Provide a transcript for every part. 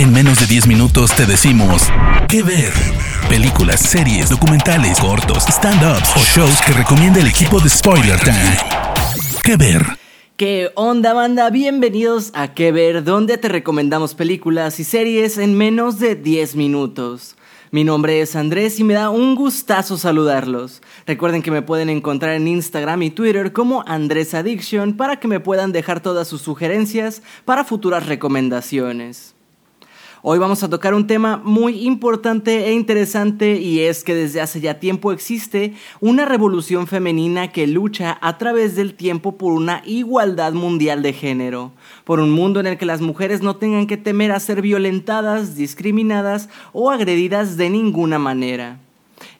En menos de 10 minutos te decimos qué ver. Películas, series, documentales, cortos, stand-ups o shows que recomienda el equipo de Spoiler Time. ¿Qué ver? ¿Qué onda banda? Bienvenidos a ¿Qué ver? Donde te recomendamos películas y series en menos de 10 minutos. Mi nombre es Andrés y me da un gustazo saludarlos. Recuerden que me pueden encontrar en Instagram y Twitter como Andrés Addiction para que me puedan dejar todas sus sugerencias para futuras recomendaciones. Hoy vamos a tocar un tema muy importante e interesante y es que desde hace ya tiempo existe una revolución femenina que lucha a través del tiempo por una igualdad mundial de género, por un mundo en el que las mujeres no tengan que temer a ser violentadas, discriminadas o agredidas de ninguna manera.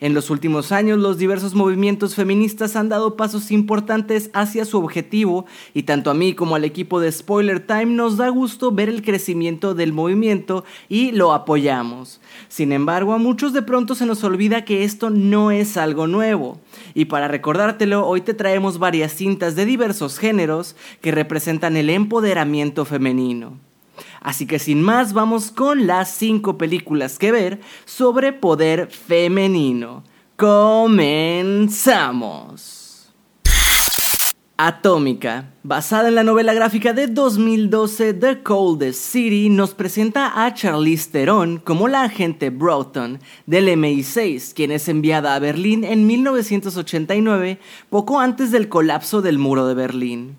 En los últimos años, los diversos movimientos feministas han dado pasos importantes hacia su objetivo y tanto a mí como al equipo de Spoiler Time nos da gusto ver el crecimiento del movimiento y lo apoyamos. Sin embargo, a muchos de pronto se nos olvida que esto no es algo nuevo. Y para recordártelo, hoy te traemos varias cintas de diversos géneros que representan el empoderamiento femenino. Así que sin más, vamos con las 5 películas que ver sobre poder femenino. Comenzamos. Atómica, basada en la novela gráfica de 2012 The Coldest City, nos presenta a Charlize Theron como la agente Broughton del MI6, quien es enviada a Berlín en 1989, poco antes del colapso del muro de Berlín.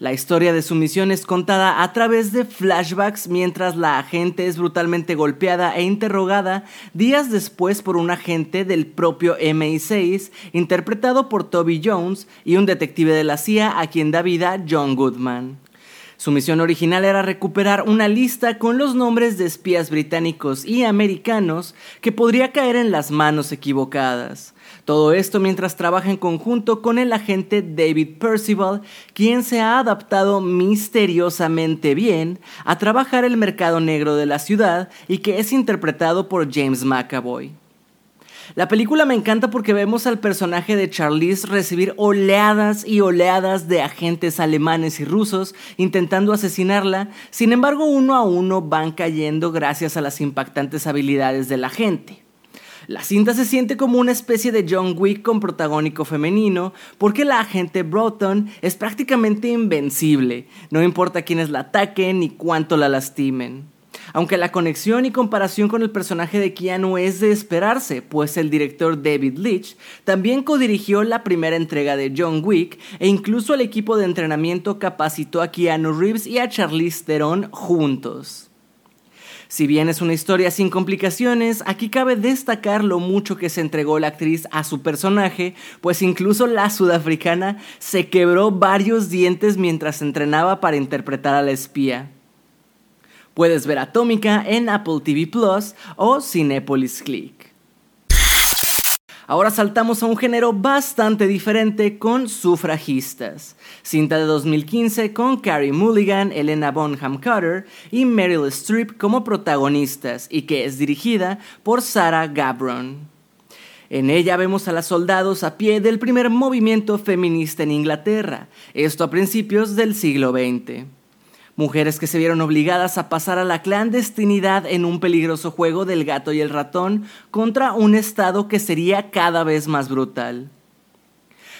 La historia de su misión es contada a través de flashbacks mientras la agente es brutalmente golpeada e interrogada días después por un agente del propio MI6 interpretado por Toby Jones y un detective de la CIA a quien da vida John Goodman. Su misión original era recuperar una lista con los nombres de espías británicos y americanos que podría caer en las manos equivocadas. Todo esto mientras trabaja en conjunto con el agente David Percival, quien se ha adaptado misteriosamente bien a trabajar el mercado negro de la ciudad y que es interpretado por James McAvoy. La película me encanta porque vemos al personaje de Charlize recibir oleadas y oleadas de agentes alemanes y rusos intentando asesinarla, sin embargo uno a uno van cayendo gracias a las impactantes habilidades de la gente. La cinta se siente como una especie de John Wick con protagónico femenino, porque la agente Broughton es prácticamente invencible, no importa quiénes la ataquen ni cuánto la lastimen. Aunque la conexión y comparación con el personaje de Keanu es de esperarse, pues el director David Leitch también codirigió la primera entrega de John Wick e incluso el equipo de entrenamiento capacitó a Keanu Reeves y a Charlize Theron juntos. Si bien es una historia sin complicaciones, aquí cabe destacar lo mucho que se entregó la actriz a su personaje, pues incluso la sudafricana se quebró varios dientes mientras entrenaba para interpretar a la espía. Puedes ver Atómica en Apple TV Plus o Cinepolis Click. Ahora saltamos a un género bastante diferente con Sufragistas, cinta de 2015 con Carrie Mulligan, Elena Bonham Carter y Meryl Streep como protagonistas y que es dirigida por Sarah Gabron. En ella vemos a las soldados a pie del primer movimiento feminista en Inglaterra, esto a principios del siglo XX mujeres que se vieron obligadas a pasar a la clandestinidad en un peligroso juego del gato y el ratón contra un Estado que sería cada vez más brutal.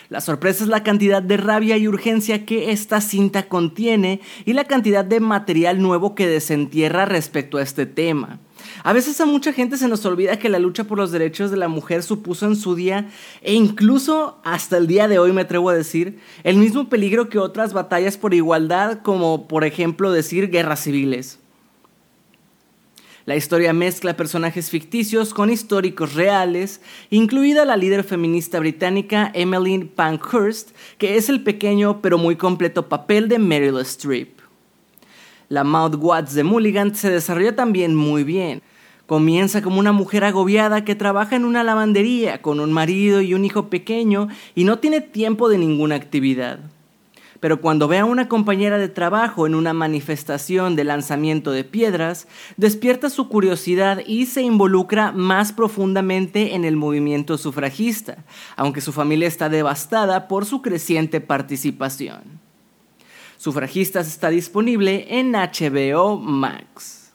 La sorpresa es la cantidad de rabia y urgencia que esta cinta contiene y la cantidad de material nuevo que desentierra respecto a este tema. A veces a mucha gente se nos olvida que la lucha por los derechos de la mujer supuso en su día, e incluso hasta el día de hoy me atrevo a decir, el mismo peligro que otras batallas por igualdad, como por ejemplo decir guerras civiles. La historia mezcla personajes ficticios con históricos reales, incluida la líder feminista británica Emmeline Pankhurst, que es el pequeño pero muy completo papel de Meryl Streep. La Maud Watts de Mulligan se desarrolla también muy bien. Comienza como una mujer agobiada que trabaja en una lavandería con un marido y un hijo pequeño y no tiene tiempo de ninguna actividad. Pero cuando ve a una compañera de trabajo en una manifestación de lanzamiento de piedras, despierta su curiosidad y se involucra más profundamente en el movimiento sufragista, aunque su familia está devastada por su creciente participación. Sufragistas está disponible en HBO Max.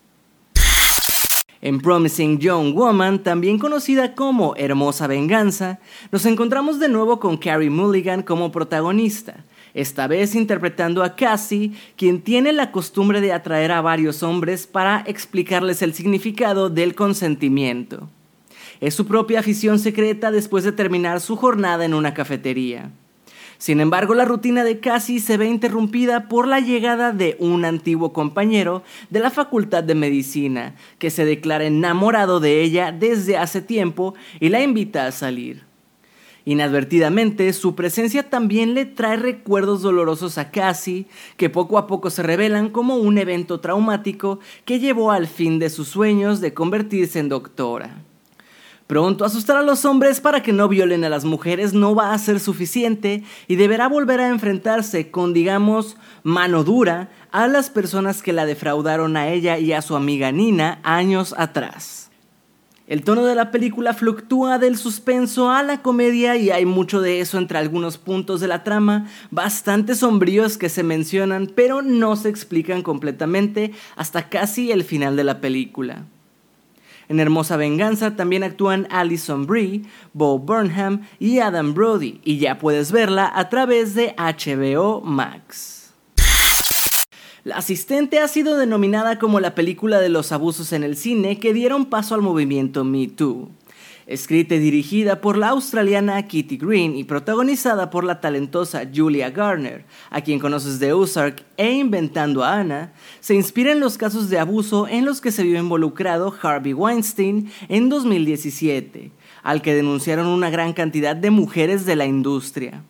En Promising Young Woman, también conocida como Hermosa Venganza, nos encontramos de nuevo con Carrie Mulligan como protagonista, esta vez interpretando a Cassie, quien tiene la costumbre de atraer a varios hombres para explicarles el significado del consentimiento. Es su propia afición secreta después de terminar su jornada en una cafetería. Sin embargo, la rutina de Cassie se ve interrumpida por la llegada de un antiguo compañero de la Facultad de Medicina, que se declara enamorado de ella desde hace tiempo y la invita a salir. Inadvertidamente, su presencia también le trae recuerdos dolorosos a Cassie, que poco a poco se revelan como un evento traumático que llevó al fin de sus sueños de convertirse en doctora. Pronto asustar a los hombres para que no violen a las mujeres no va a ser suficiente y deberá volver a enfrentarse con, digamos, mano dura a las personas que la defraudaron a ella y a su amiga Nina años atrás. El tono de la película fluctúa del suspenso a la comedia y hay mucho de eso entre algunos puntos de la trama, bastante sombríos que se mencionan pero no se explican completamente hasta casi el final de la película. En Hermosa Venganza también actúan Alison Brie, Bo Burnham y Adam Brody, y ya puedes verla a través de HBO Max. La asistente ha sido denominada como la película de los abusos en el cine que dieron paso al movimiento Me Too. Escrita y dirigida por la australiana Kitty Green y protagonizada por la talentosa Julia Garner, a quien conoces de Ozark e Inventando a Anna, se inspira en los casos de abuso en los que se vio involucrado Harvey Weinstein en 2017, al que denunciaron una gran cantidad de mujeres de la industria.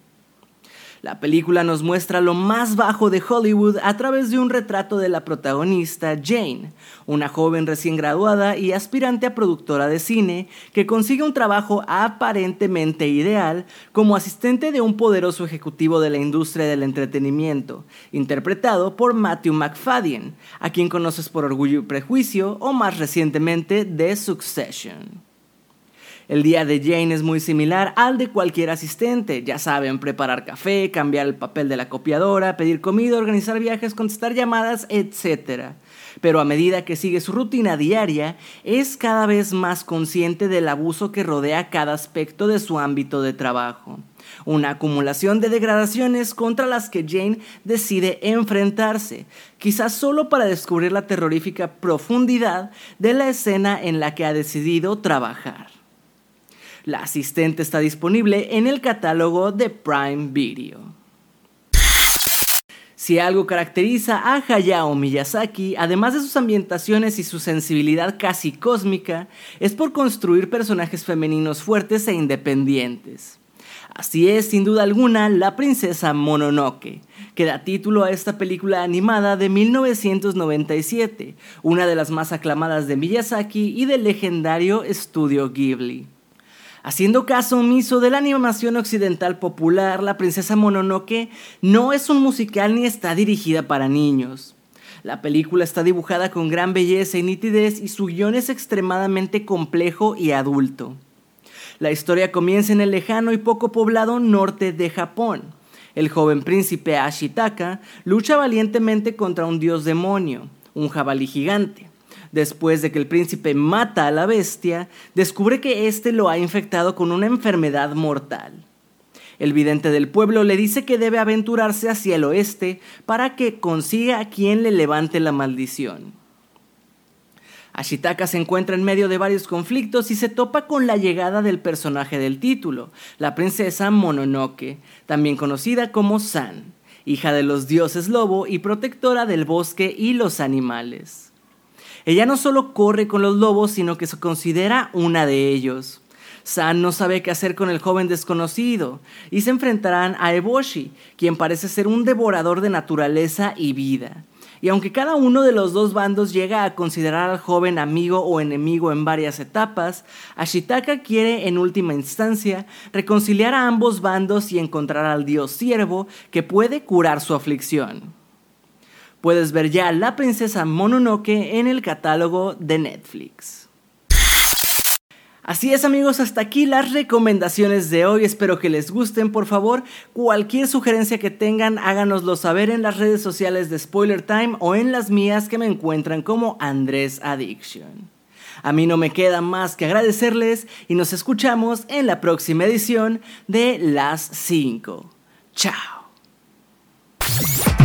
La película nos muestra lo más bajo de Hollywood a través de un retrato de la protagonista Jane, una joven recién graduada y aspirante a productora de cine que consigue un trabajo aparentemente ideal como asistente de un poderoso ejecutivo de la industria del entretenimiento, interpretado por Matthew McFadden, a quien conoces por Orgullo y Prejuicio o más recientemente de Succession. El día de Jane es muy similar al de cualquier asistente. Ya saben, preparar café, cambiar el papel de la copiadora, pedir comida, organizar viajes, contestar llamadas, etc. Pero a medida que sigue su rutina diaria, es cada vez más consciente del abuso que rodea cada aspecto de su ámbito de trabajo. Una acumulación de degradaciones contra las que Jane decide enfrentarse, quizás solo para descubrir la terrorífica profundidad de la escena en la que ha decidido trabajar. La asistente está disponible en el catálogo de Prime Video. Si algo caracteriza a Hayao Miyazaki, además de sus ambientaciones y su sensibilidad casi cósmica, es por construir personajes femeninos fuertes e independientes. Así es, sin duda alguna, la princesa Mononoke, que da título a esta película animada de 1997, una de las más aclamadas de Miyazaki y del legendario estudio Ghibli. Haciendo caso omiso de la animación occidental popular, La Princesa Mononoke no es un musical ni está dirigida para niños. La película está dibujada con gran belleza y nitidez y su guion es extremadamente complejo y adulto. La historia comienza en el lejano y poco poblado norte de Japón. El joven príncipe Ashitaka lucha valientemente contra un dios demonio, un jabalí gigante. Después de que el príncipe mata a la bestia, descubre que éste lo ha infectado con una enfermedad mortal. El vidente del pueblo le dice que debe aventurarse hacia el oeste para que consiga a quien le levante la maldición. Ashitaka se encuentra en medio de varios conflictos y se topa con la llegada del personaje del título, la princesa Mononoke, también conocida como San, hija de los dioses lobo y protectora del bosque y los animales. Ella no solo corre con los lobos, sino que se considera una de ellos. San no sabe qué hacer con el joven desconocido y se enfrentarán a Eboshi, quien parece ser un devorador de naturaleza y vida. Y aunque cada uno de los dos bandos llega a considerar al joven amigo o enemigo en varias etapas, Ashitaka quiere en última instancia reconciliar a ambos bandos y encontrar al dios siervo que puede curar su aflicción. Puedes ver ya La Princesa Mononoke en el catálogo de Netflix. Así es amigos, hasta aquí las recomendaciones de hoy. Espero que les gusten. Por favor, cualquier sugerencia que tengan, háganoslo saber en las redes sociales de Spoiler Time o en las mías que me encuentran como Andrés Addiction. A mí no me queda más que agradecerles y nos escuchamos en la próxima edición de Las 5. Chao.